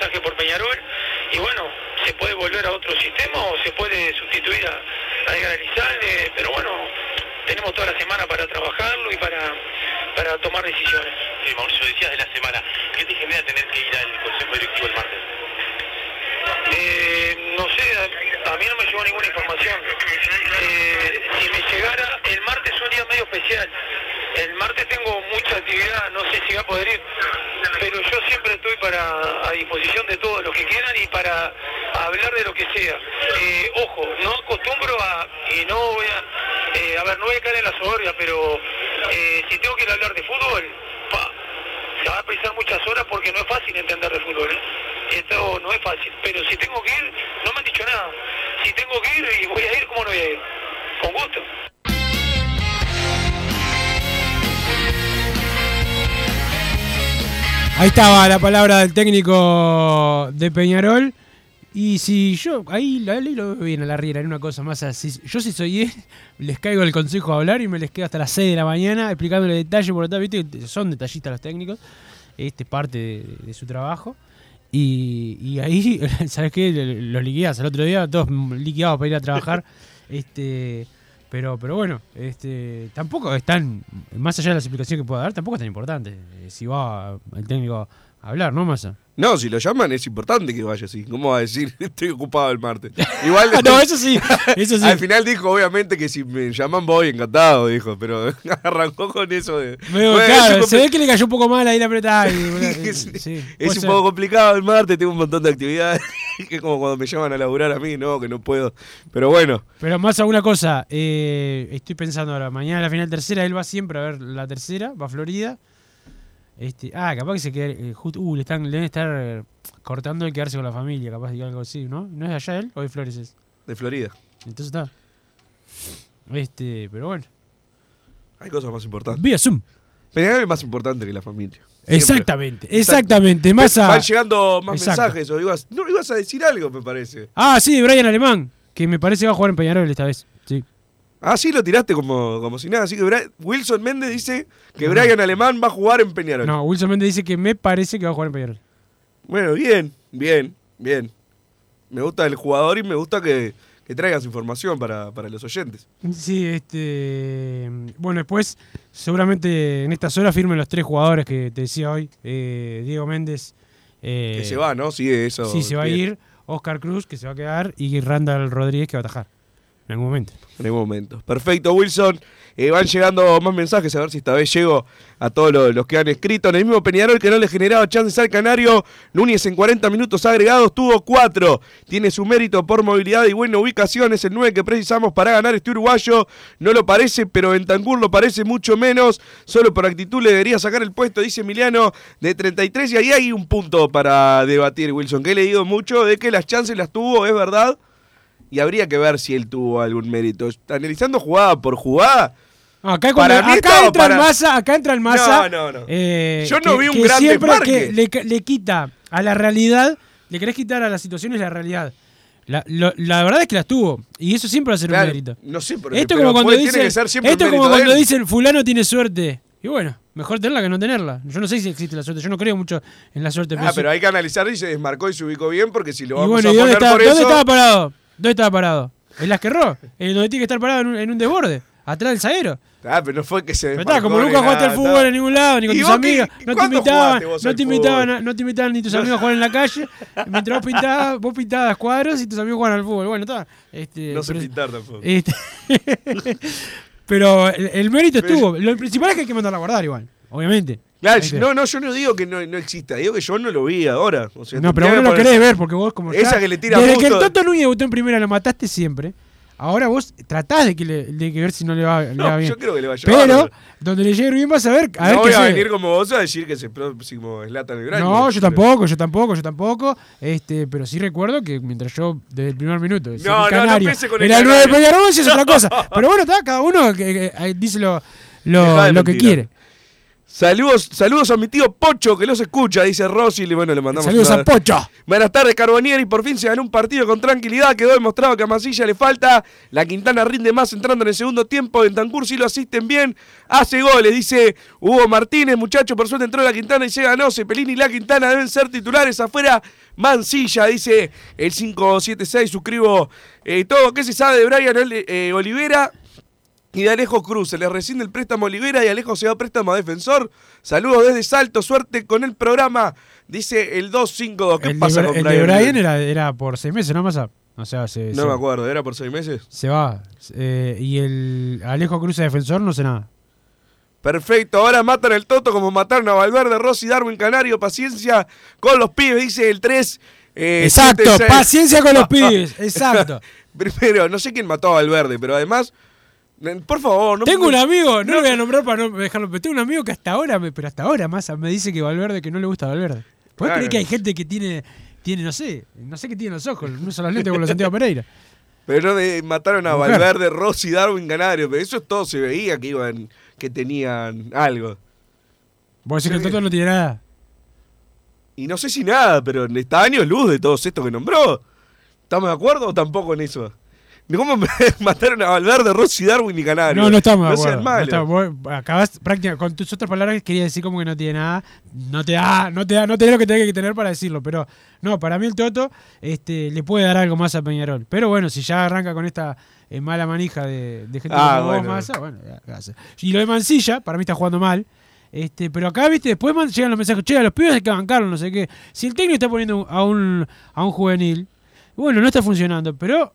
pasaje por Peñarol. Y bueno, se puede volver a otro sistema o se puede sustituir a, a Edgar Elizalde, pero bueno, tenemos toda la semana para trabajarlo y para, para tomar decisiones. Sí, Mauricio, decías de la semana. ¿Qué te genera tener que ir al Consejo Directivo el martes? Eh, no sé, a, a mí no me llegó ninguna información. Eh, si me llegara, el martes es un día medio especial. El martes tengo mucha actividad, no sé si va a poder ir, disposición de todos los que quieran y para hablar de lo que sea. Eh, ojo, no acostumbro a, y no voy a, eh, a ver, no voy a caer en la soberbia, pero eh, si tengo que ir a hablar de fútbol, pa, se va a precisar muchas horas porque no es fácil entender de fútbol. ¿eh? Esto no es fácil, pero si tengo que ir, no me han dicho nada. Si tengo que ir y voy a ir, ¿cómo no voy a ir? Con gusto. Ahí estaba la palabra del técnico de Peñarol. Y si yo, ahí, ahí lo veo bien a la riera, en una cosa más así. Yo si soy él, les caigo el consejo a hablar y me les quedo hasta las 6 de la mañana explicándole detalle por viste, que son detallistas los técnicos. Este es parte de, de su trabajo. Y, y ahí, [LAUGHS] ¿sabes qué? Los liquidas al otro día, todos liquidados para ir a trabajar. [LAUGHS] este pero, pero bueno, este tampoco es tan, más allá de las explicaciones que pueda dar, tampoco es tan importante. eh, si va el técnico a hablar, ¿no, Massa? No, si lo llaman es importante que vaya así. ¿Cómo va a decir [LAUGHS] estoy ocupado el martes? Igual [LAUGHS] No, eso sí, eso sí. Al final dijo, obviamente, que si me llaman voy, encantado, dijo, pero [LAUGHS] arrancó con eso de. Bueno, claro, es se ve que le cayó un poco mal ahí la apretada. es, sí, es un poco complicado el martes, tengo un montón de actividades. que es como cuando me llaman a laburar a mí, no, que no puedo. Pero bueno, Pero más a una cosa, eh, estoy pensando ahora, mañana la final tercera, él va siempre a ver la tercera, va a Florida. Este, ah, capaz que se quede, eh, uh, le están, le deben estar cortando el quedarse con la familia, capaz de algo así, ¿no? ¿No es de allá él o de Flores es? de Florida. Entonces está. Este, pero bueno. Hay cosas más importantes. Vía Zoom. Peñarol es más importante que la familia. Siempre. Exactamente, exactamente. Más a- Van llegando más Exacto. mensajes. O ibas, no, ibas a decir algo, me parece. Ah, sí, Brian Alemán, que me parece que va a jugar en Peñarol esta vez. Ah, sí, lo tiraste como, como si nada. Así que Bra- Wilson Méndez dice que Brian Alemán va a jugar en Peñarol. No, Wilson Méndez dice que me parece que va a jugar en Peñarol. Bueno, bien, bien, bien. Me gusta el jugador y me gusta que, que traigas información para, para los oyentes. Sí, este. Bueno, después, seguramente en estas horas firmen los tres jugadores que te decía hoy: eh, Diego Méndez. eh, que se va, ¿no? Sí, eso. Sí, se va a ir. Oscar Cruz, que se va a quedar. Y Randall Rodríguez, que va a atajar. En algún momento. En algún momento. Perfecto, Wilson. Eh, van llegando más mensajes, a ver si esta vez llego a todos los, los que han escrito. En el mismo Peñarol que no le generaba chances al Canario, Núñez en 40 minutos agregados tuvo 4. Tiene su mérito por movilidad y buena ubicación. Es el 9 que precisamos para ganar este uruguayo. No lo parece, pero Bentancur lo parece mucho menos. Solo por actitud le debería sacar el puesto, dice Emiliano, de 33. Y ahí hay un punto para debatir, Wilson, que he leído mucho de que las chances las tuvo, es verdad. Y habría que ver si él tuvo algún mérito. Analizando jugada por jugada. Acá, cuando- entra para- el masa, acá entra el masa. No, no, no. eh, Yo no que- vi un gran siempre que le, le quita a la realidad, le querés quitar a las situaciones la realidad. La, lo- la verdad es que las tuvo. Y eso siempre va a ser Claro, un mérito. no sé, pero- esto pero como cuando dicen, que ser siempre esto como cuando dicen fulano tiene suerte. Y bueno, mejor tenerla que no tenerla. Yo no sé si existe la suerte. Yo no creo mucho en la suerte. Ah, pero hay que analizar y se desmarcó y se ubicó bien porque si lo y vamos bueno, a ¿y poner dónde, está- por dónde eso... estaba parado? ¿Dónde estaba parado? En las que erró. En donde tiene que estar parado en un, en un desborde. Atrás del zaguero. Ah, pero no fue que se Pero está, como nunca jugaste al fútbol en ningún lado, ni con ¿Y tus y no te invitaban, no te invitaban, a- no te invitaban ni tus [LAUGHS] amigos a jugar en la calle, mientras vos pintabas, vos pintabas cuadros y tus amigos jugaban al fútbol. Bueno, está. Este, No sé pero- pintar tampoco. este, [LAUGHS] pero el, el mérito Pero- estuvo. Lo principal es que hay que mandarla a guardar igual, obviamente. Claro, no, no, yo no digo que no, no exista, digo que yo no lo vi ahora. O sea, No, pero vos no lo que querés ver porque vos como Esa que le tira Desde que el justo- Toto Núñez debutó en primera lo mataste siempre. Ahora vos tratás de que, le, de que ver si no le va, le No, va bien. yo creo que le va a Pero llevar. donde le llegue bien vas a ver, a ver no qué voy a venir como vos a decir que es el próximo Zlatan Ibrahimovic. No, yo pero- tampoco, yo tampoco, yo tampoco. Este, pero sí recuerdo que mientras yo, desde el primer minuto, No, no, no Canario empiece con el era el 9 de. Peñarol, es otra [LAUGHS] cosa. Pero bueno, está, cada uno que, que, eh, dice lo, lo, lo que quiere. Saludos, saludos a mi tío Pocho que los escucha, dice Rossi. Y bueno, le mandamos Saludos una- a Pocho. Buenas tardes, Carbonieri. Por fin se ganó un partido con tranquilidad. Quedó demostrado que a Masilla le falta. La Quintana rinde más entrando en el segundo tiempo. En Tancur sí lo asisten bien. Hace goles, dice Hugo Martínez. Muchacho, por suerte entró la Quintana y se ganó. Cepelini y la Quintana deben ser titulares afuera. Mansilla, dice el 576. Suscribo eh, todo. ¿Qué se sabe de Brian eh, Olivera? Y de Alejo Cruz, se le rescinde el préstamo a Olivera y Alejo se va a préstamo a defensor. Saludos desde Salto, suerte con el programa, dice el 252. ¿Qué El, pasa de, con el de Brian? Brian era, era por seis meses, ¿no, Massa? O sea, se, No se- me acuerdo, ¿era por seis meses? se va. Eh, y el Alejo Cruz de defensor, no sé nada. Perfecto, ahora matan el Toto como mataron a Valverde, Rossi, Darwin, Canario. Paciencia con los pibes, dice el 3. eh, Exacto, 76. paciencia con los [LAUGHS] pibes, exacto. Primero, no sé quién mató a Valverde, pero además, por favor, no Tengo un amigo, no, lo voy a nombrar para no dejarlo, pero tengo un amigo que hasta ahora, me, pero hasta ahora más me dice que Valverde, que no le gusta Valverde. ¿Puedes Claro. creer que hay gente que tiene, tiene, no sé, no sé qué tiene en los ojos, no son los lentes con los Santiago Pereira? [LAUGHS] Pero de- mataron a. Valverde, Rossi, Darwin, Canario. Pero eso todo se veía que iban, que tenían algo. Vos decís que el Toto no tiene nada. Y no sé si nada, pero está años luz de todos estos que nombró. ¿Estamos de acuerdo o tampoco en eso? ¿Cómo me [LAUGHS] mataron a Valverde, Rossi, Darwin y Canario? No, no estamos de No acuerdo. sean no estamos- acabas prácticamente, con tus otras palabras quería decir como que no tiene nada. No te da, no te da, no tenés lo que tenés que tener para decirlo. Pero no, para mí el Toto este, le puede dar algo más a Peñarol. Pero bueno, si ya arranca con esta eh, mala manija de, de gente Ah, como vos, bueno. Bueno, ya, ya. Y lo de Mancilla, para mí está jugando mal. Este, pero acá, viste, después man- llegan los mensajes, che, a los pibes hay que bancarlo, no sé qué. Si el técnico está poniendo a un, a un juvenil, bueno, no está funcionando, pero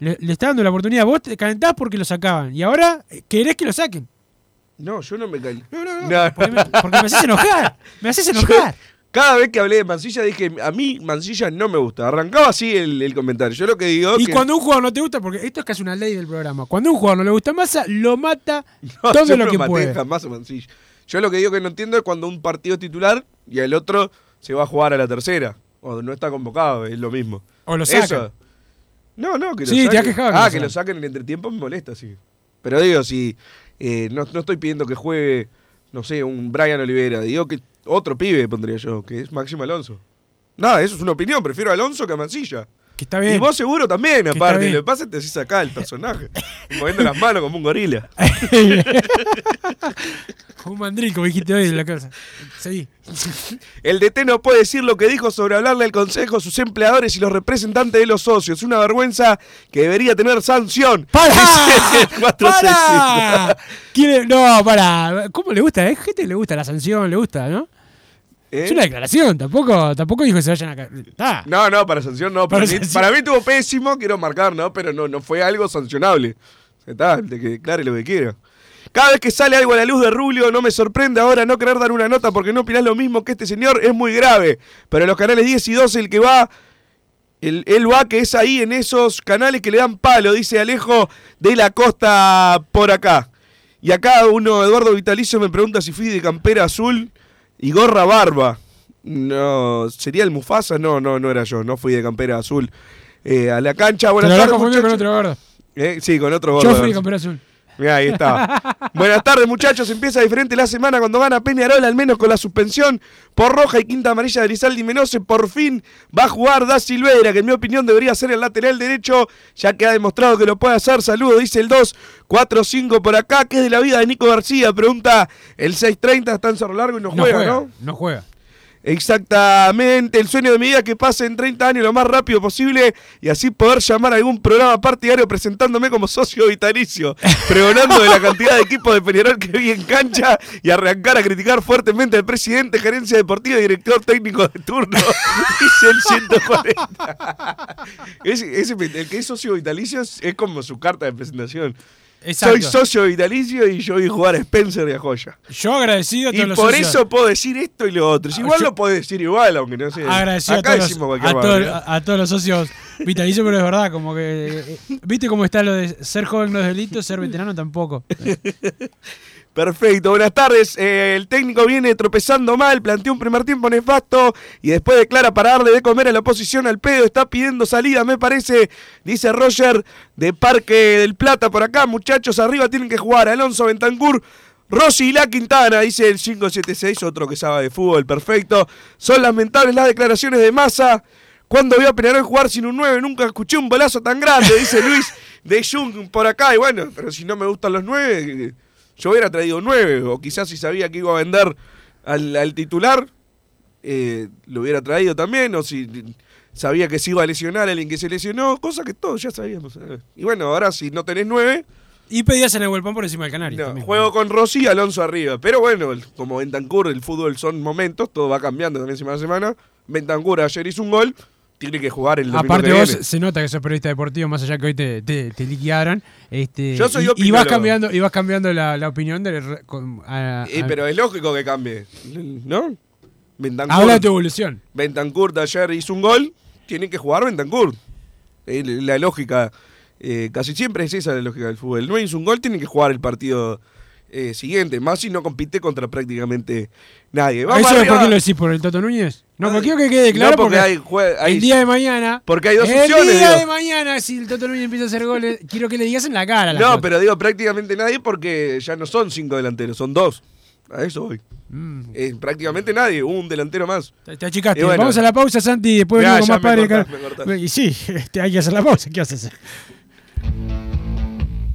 le, le está dando la oportunidad. Vos te calentás porque lo sacaban. Y ahora eh, querés que lo saquen. No, yo no me caí. No, no, no. Porque me, porque me haces enojar. Me haces [LAUGHS] Yo, enojar. cada vez que hablé de Mancilla dije, a mí Mancilla no me gusta. Arrancaba así el, el comentario. Yo lo que digo Y que... cuando un jugador no te gusta, porque esto es casi una ley del programa. Cuando un jugador no le gusta Massa, lo mata [LAUGHS] No, todo yo lo no que maté puede. jamás a Mancilla. Yo lo que digo que no entiendo es cuando un partido es titular y el otro se va a jugar a la tercera. O no está convocado, es lo mismo. O lo Eso. No, no, que lo Sí, te saquen. has quejado que Ah, que lo saquen. saquen en el entretiempo me molesta, sí. Pero digo, si eh, no, no estoy pidiendo que juegue, no sé, un Brian Olivera. Digo que otro pibe pondría yo, que es Máximo Alonso. Nada, eso es una opinión. Prefiero a Alonso que a Mancilla. Que está bien. Y vos seguro también, aparte. Lo que pasa es que te haces acá el personaje. [LAUGHS] moviendo las manos como un gorila. [LAUGHS] un mandril, como dijiste hoy en la casa. Seguí. El DT no puede decir lo que dijo sobre hablarle al consejo, sus empleadores y los representantes de los socios. Una vergüenza que debería tener sanción. ¡Para! Dice el 465. ¡Para! ¿Quién es? No, para. ¿Cómo le gusta? ¿Eh? Gente le gusta la sanción, le gusta, ¿no? ¿Eh? Es una declaración, tampoco, tampoco dijo que se vayan a. Está. No, no, para sanción no. Para, Para mí, sanción. para mí estuvo pésimo, quiero marcar, ¿no? Pero no, no fue algo sancionable. Está, de que declare lo que quiera. Cada vez que sale algo a la luz de Rubio, no me sorprende ahora no querer dar una nota porque no opinás lo mismo que este señor, es muy grave. Pero en los canales 10 y 12 el que va, el, él va que es ahí en esos canales que le dan palo, dice Alejo de la costa por acá. Y acá uno, Eduardo Vitalicio, me pregunta si fui de campera azul y gorra barba. No, ¿sería el Mufasa? No, no, no era yo, no fui de campera azul. Eh, a la cancha, Te buenas lo habrás tardes, con otro gordo. Eh, sí, con otro gordo. Yo fui campera azul. Ahí está. [LAUGHS] Buenas tardes, muchachos. Empieza diferente la semana cuando gana Peñarol, al menos con la suspensión por roja y quinta amarilla de Rizaldi Menose. Por fin va a jugar Da Silveira, que en mi opinión debería ser el lateral derecho, ya que ha demostrado que lo puede hacer. Saludos, dice el 2, 4, 5 por acá. ¿Qué es de la vida de Nico García? Pregunta el 6.30, está en Cerro Largo y no, No juega, juega, ¿no? no juega. Exactamente, el sueño de mi vida es que pase en 30 años lo más rápido posible y así poder llamar a algún programa partidario presentándome como socio vitalicio, [LAUGHS] pregonando de la cantidad de equipos de Peñarol que vi en cancha y arrancar a criticar fuertemente al presidente, gerencia deportiva y director técnico de turno. [LAUGHS] Dice el 140. [LAUGHS] Ese- ese- el que es socio vitalicio es, es como su carta de presentación. Exacto. Soy socio vitalicio y yo voy a jugar a Spencer y a Joya. Yo agradecido a todos Y los por socios. eso puedo decir esto y lo otro. Si igual Yo- lo puedo decir igual, aunque no sé. Agradecido Acá a, todos los, cualquier a, todo- barbaridad. a- a todos los socios vitalicios, pero es verdad, como que. eh, ¿Viste cómo está lo de ser joven no es delito, ser veterano tampoco? [LAUGHS] Perfecto, buenas tardes. Eh, el técnico viene tropezando mal, planteó un primer tiempo nefasto y después declara para darle de comer a la oposición al pedo. Está pidiendo salida, me parece, dice Roger de Parque del Plata por acá. Muchachos, arriba tienen que jugar Alonso Bentancur. Rossi y La Quintana, dice el 576, otro que sabe de fútbol, perfecto. Son lamentables las declaraciones de Massa. Cuando vio a Peñarol jugar sin un 9, nunca escuché un bolazo tan grande, dice Luis de Jung por acá. Y bueno, pero si no me gustan los 9, yo hubiera traído 9. O quizás si sabía que iba a vender al, al titular, eh, lo hubiera traído también. O si sabía que se iba a lesionar alguien que se lesionó, cosa que todos ya sabíamos. Y bueno, ahora si no tenés 9, Y pedías en el Huelpán por encima del Canario. no, también. juego con Rossi y Alonso arriba. Pero bueno, como Bentancur, el fútbol son momentos, todo va cambiando también semana a semana. Bentancur ayer hizo un gol, tiene que jugar el domingo Aparte vos se nota que sos periodista deportivo, más allá que hoy te, te, te liquidaron. Este, Yo soy y, y vas cambiando, y vas cambiando la, la opinión de, re- con- a- Eh, a- pero es lógico que cambie, ¿no? Bentancur, Habla de tu evolución. Bentancur ayer hizo un gol, tiene que jugar Bentancur. Eh, La lógica, eh, casi siempre es esa la lógica del fútbol. No hizo un gol, tiene que jugar el partido eh, siguiente. Más si no compite contra prácticamente nadie. Vamos ¿Eso es por qué lo decís? ¿Por el Toto Núñez? No, porque quiero que quede claro No, porque porque, hay hay- el día de mañana... Porque hay dos el opciones, El día digo. de mañana, si el Toto Núñez empieza a hacer goles, quiero que le digas en la cara. No, pero digo prácticamente nadie porque ya no son cinco delanteros, son dos. A eso voy. Mm. Eh, prácticamente nadie, un delantero más. Te achicaste. Y bueno, Vamos a la pausa, Santi, y después venimos más padre. cortás. Y sí, [LAUGHS] este, hay que hacer la pausa. ¿Qué haces?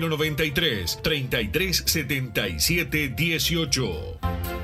093 33 77 18.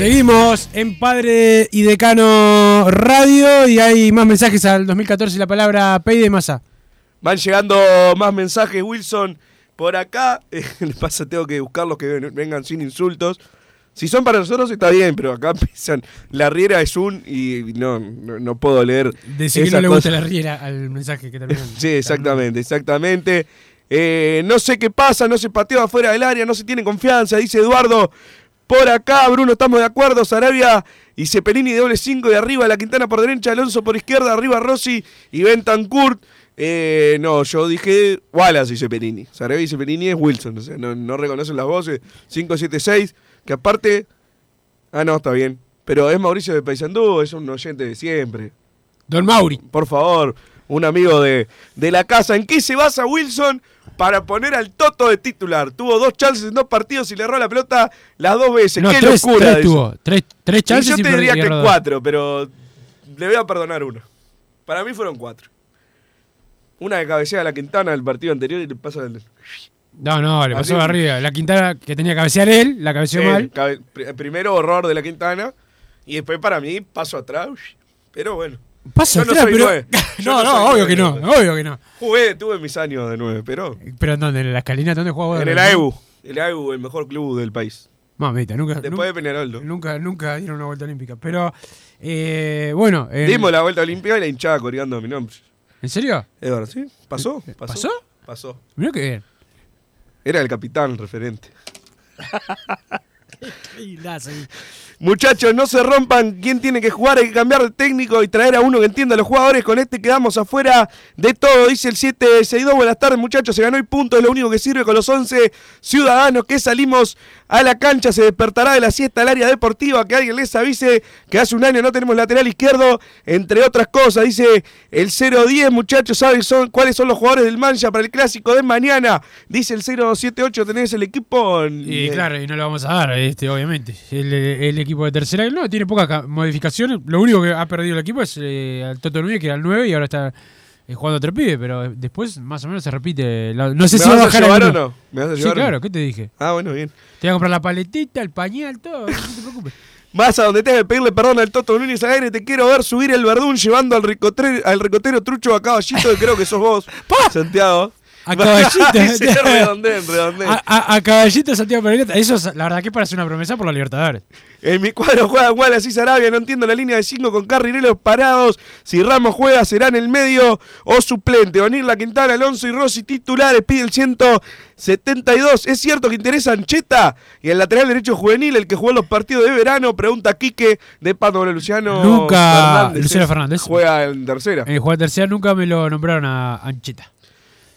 Seguimos en Padre y Decano Radio y hay más mensajes al 2014 y la palabra Peide y Massa. Van llegando más mensajes, Wilson. Por acá, [LAUGHS] eh, pasa, tengo que buscarlos que ven- vengan sin insultos. Si son para nosotros está bien, pero acá [LAUGHS] empiezan. La riera es un y no, no, no puedo leer. Decir que no le gusta la riera al mensaje que termina. [LAUGHS] Sí, exactamente, exactamente. Eh, no sé qué pasa, no se pateó afuera del área, no se tiene confianza, dice Eduardo. Por acá, Bruno, estamos de acuerdo. Sarabia y Cepelini de doble 5 de arriba, la Quintana por derecha, Alonso por izquierda, arriba Rossi y Bentancurt. Eh, no, yo dije Wallace y Cepelini. Sarabia y Cepelini es Wilson, o sea, no, no reconocen las voces. 5-7-6, que aparte. Ah, no, está bien. Pero es Mauricio de Paysandú, es un oyente de siempre. Don Mauri. Por favor, un amigo de, de la casa. ¿En qué se basa Wilson para poner al Toto de titular? Tuvo dos chances en dos partidos y le erró la pelota las dos veces. No, ¡Qué tres, locura! tres eso! tuvo. Tres, tres Y chances yo y te diría que cuatro, pero le voy a perdonar uno. Para mí fueron cuatro. Una de cabecea a la Quintana del partido anterior y le pasa el. No, no, le pasó Así- arriba. La Quintana que tenía que cabecear él, la cabeceó Sí, mal. cabe- primero horror de la Quintana y después para mí paso atrás. Pero bueno. Paso Yo no soy pero- nueve. [LAUGHS] No, no, obvio nueve, que no, obvio que no. Jugué, tuve mis años de nueve, pero. Pero ¿en dónde? ¿En la escalinata? ¿Dónde jugaba? En el AEBU. El AEBU, el mejor club del país. Mamita, nunca. Después nunca, de Peñarol. ¿no? nunca, nunca dieron una vuelta olímpica. Pero, eh, bueno. en- Dimos la vuelta olímpica y la hinchada coreando mi nombre. ¿En serio? Verdad, ¿sí? ¿Pasó? ¿Pasó? ¿Pasó? Pasó. Mirá que bien. Era el capitán referente. [LAUGHS] Seguí. Muchachos, no se rompan. ¿Quién tiene que jugar? Hay que cambiar de técnico y traer a uno que entienda a los jugadores. Con este quedamos afuera de todo, dice el 762. Buenas tardes, muchachos. Se ganó el punto, es lo único que sirve con los 11 ciudadanos que salimos a la cancha. Se despertará de la siesta al área deportiva. Que alguien les avise que hace un año no tenemos lateral izquierdo, entre otras cosas. Dice el 010, muchachos. ¿Saben son, cuáles son los jugadores del Mancha para el clásico de mañana? Dice el 078. ¿Tenés el equipo? Y claro, y no lo vamos a dar, este, obviamente. El equipo de tercera, no, tiene pocas ca- modificaciones. Lo único que ha perdido el equipo es eh, al Toto Núñez, que era el 9 y ahora está eh, jugando otro pibe, pero después más o menos se repite. la- no sé ¿Me si va a a bajar llevar o no? ¿Me vas a Sí, llevar no? claro, ¿qué te dije? Ah, bueno, bien. Te voy a comprar la paletita, el pañal, todo, [LAUGHS] no te preocupes. Vas a donde tenga que pedirle perdón al Toto Núñez aire. Te quiero ver subir el verdún llevando al ricotero, al ricotero trucho a caballito, que creo que sos vos, [LAUGHS] Santiago. A [LAUGHS] caballito. Sí, redondén, redondén. A, a- a Caballito Santiago Pereira, eso es, la verdad que parece una promesa por la Libertadores. En mi cuadro juega Wallace y Sarabia. No entiendo la línea de 5 con carrileros parados. Si Ramos juega, será en el medio o suplente. Onir La Quintana, Alonso y Rossi titulares. Pide el 172. ¿Es cierto que interesa Ancheta? Y el lateral derecho juvenil, el que jugó los partidos de verano, pregunta Quique de Pato Luciano Nunca. Fernández. Luciano Fernández. Juega en tercera. En el juego de tercera nunca me lo nombraron a Ancheta.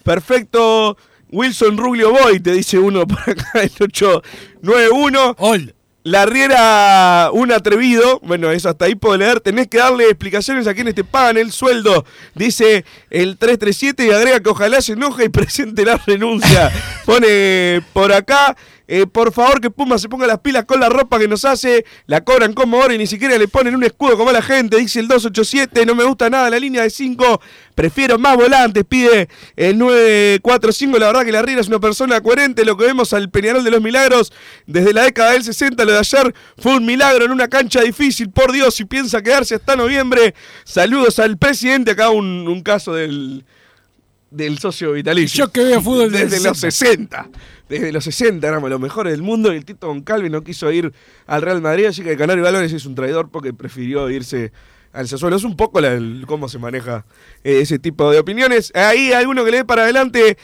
Perfecto. Wilson Ruglio Boy, te dice uno por acá [LAUGHS] el 891. La Riera, un atrevido. Bueno, eso hasta ahí puedo leer. Tenés que darle explicaciones a quienes te pagan el sueldo. Dice el 337 y agrega que ojalá se enoje y [LAUGHS] presente la renuncia. Pone por acá. Eh, por favor que Puma se ponga las pilas con la ropa que nos hace. La cobran como ahora y ni siquiera le ponen un escudo como a la gente. Dice el 287. No me gusta nada la línea de 5. Prefiero más volantes. Pide el 945. La verdad que la Riera es una persona coherente. Lo que vemos al Peñarol de los Milagros desde la década del 60. Lo de ayer fue un milagro en una cancha difícil. Por Dios, si piensa quedarse hasta noviembre. Saludos al presidente. Acá un caso del, del socio vitalicio. Yo que veo fútbol desde desde los 60. Desde los 60 éramos los mejores del mundo y el Tito Goncalves no quiso ir al Real Madrid, así que el Canario Valores es un traidor porque prefirió irse al Sassuolo. Es un poco la- el- cómo se maneja eh, ese tipo de opiniones. Ahí hay uno que le dé para adelante.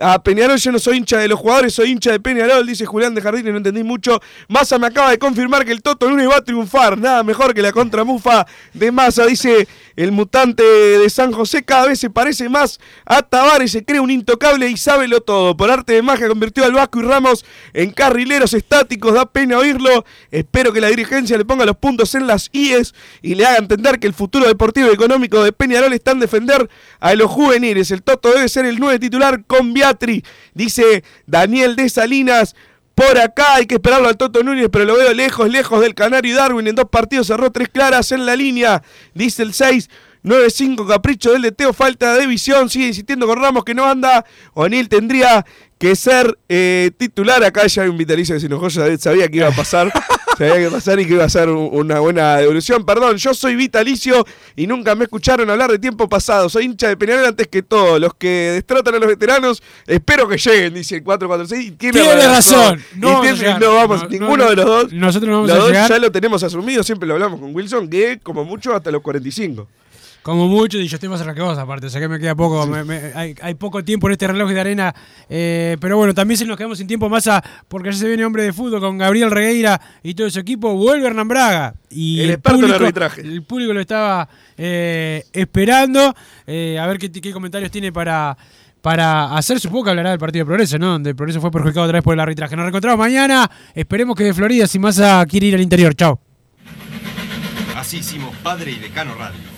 A Peñarol yo no soy hincha de los jugadores, soy hincha de Peñarol, dice Julián de Jardín y no entendí mucho. Massa me acaba de confirmar que el Toto Núñez va a triunfar, nada mejor que la contramufa de Massa, dice el mutante de San José, cada vez se parece más a Tavares, se cree un intocable y sábelo todo. Por arte de magia convirtió al Vasco y Ramos en carrileros estáticos, da pena oírlo. Espero que la dirigencia le ponga los puntos en las IES y le haga entender que el futuro deportivo y económico de Peñarol está en defender a los juveniles. El Toto debe ser el nueve titular con Beatri, dice Daniel de Salinas. Por acá hay que esperarlo al Toto Núñez, pero lo veo lejos, lejos del Canario y Darwin. En dos partidos cerró tres claras en la línea, dice el 6. 9-5, capricho del de Teo, falta de visión, sigue insistiendo con Ramos que no anda. O'Neill tendría que ser eh, titular. Acá ya hay un vitalicio que se enojó, ya sabía que iba a pasar. [LAUGHS] sabía que iba a pasar y que iba a ser un- una buena devolución. Perdón, yo soy vitalicio y nunca me escucharon hablar de tiempo pasado. Soy hincha de Peñarol antes que todo. Los que destratan a los veteranos, espero que lleguen, dice el 446. Y tiene, Tiene razón. Y No vamos a tiene- llegar. no vamos, No, ninguno no, de los dos. nosotros no vamos los a dos llegar. ya lo tenemos asumido, siempre lo hablamos con Wilson, que como mucho hasta los 45. Como mucho, y yo estoy más cerca que vos, aparte, o sea que me queda poco, me- me- hay, hay poco tiempo en este reloj de arena, eh, pero bueno, también se nos quedamos sin tiempo más porque ya se viene hombre de fútbol con Gabriel Regueira y todo su equipo, vuelve Hernán Braga. Y El en público, arbitraje. El público lo estaba eh, esperando, eh, a ver qué, qué comentarios tiene para, para hacer, supongo que hablará del partido de Progreso, ¿no? Donde Progreso fue perjudicado otra vez por el arbitraje. Nos reencontramos mañana, esperemos que de Florida, si Massa quiere ir al interior, chao. Así hicimos Padre y Decano Radio,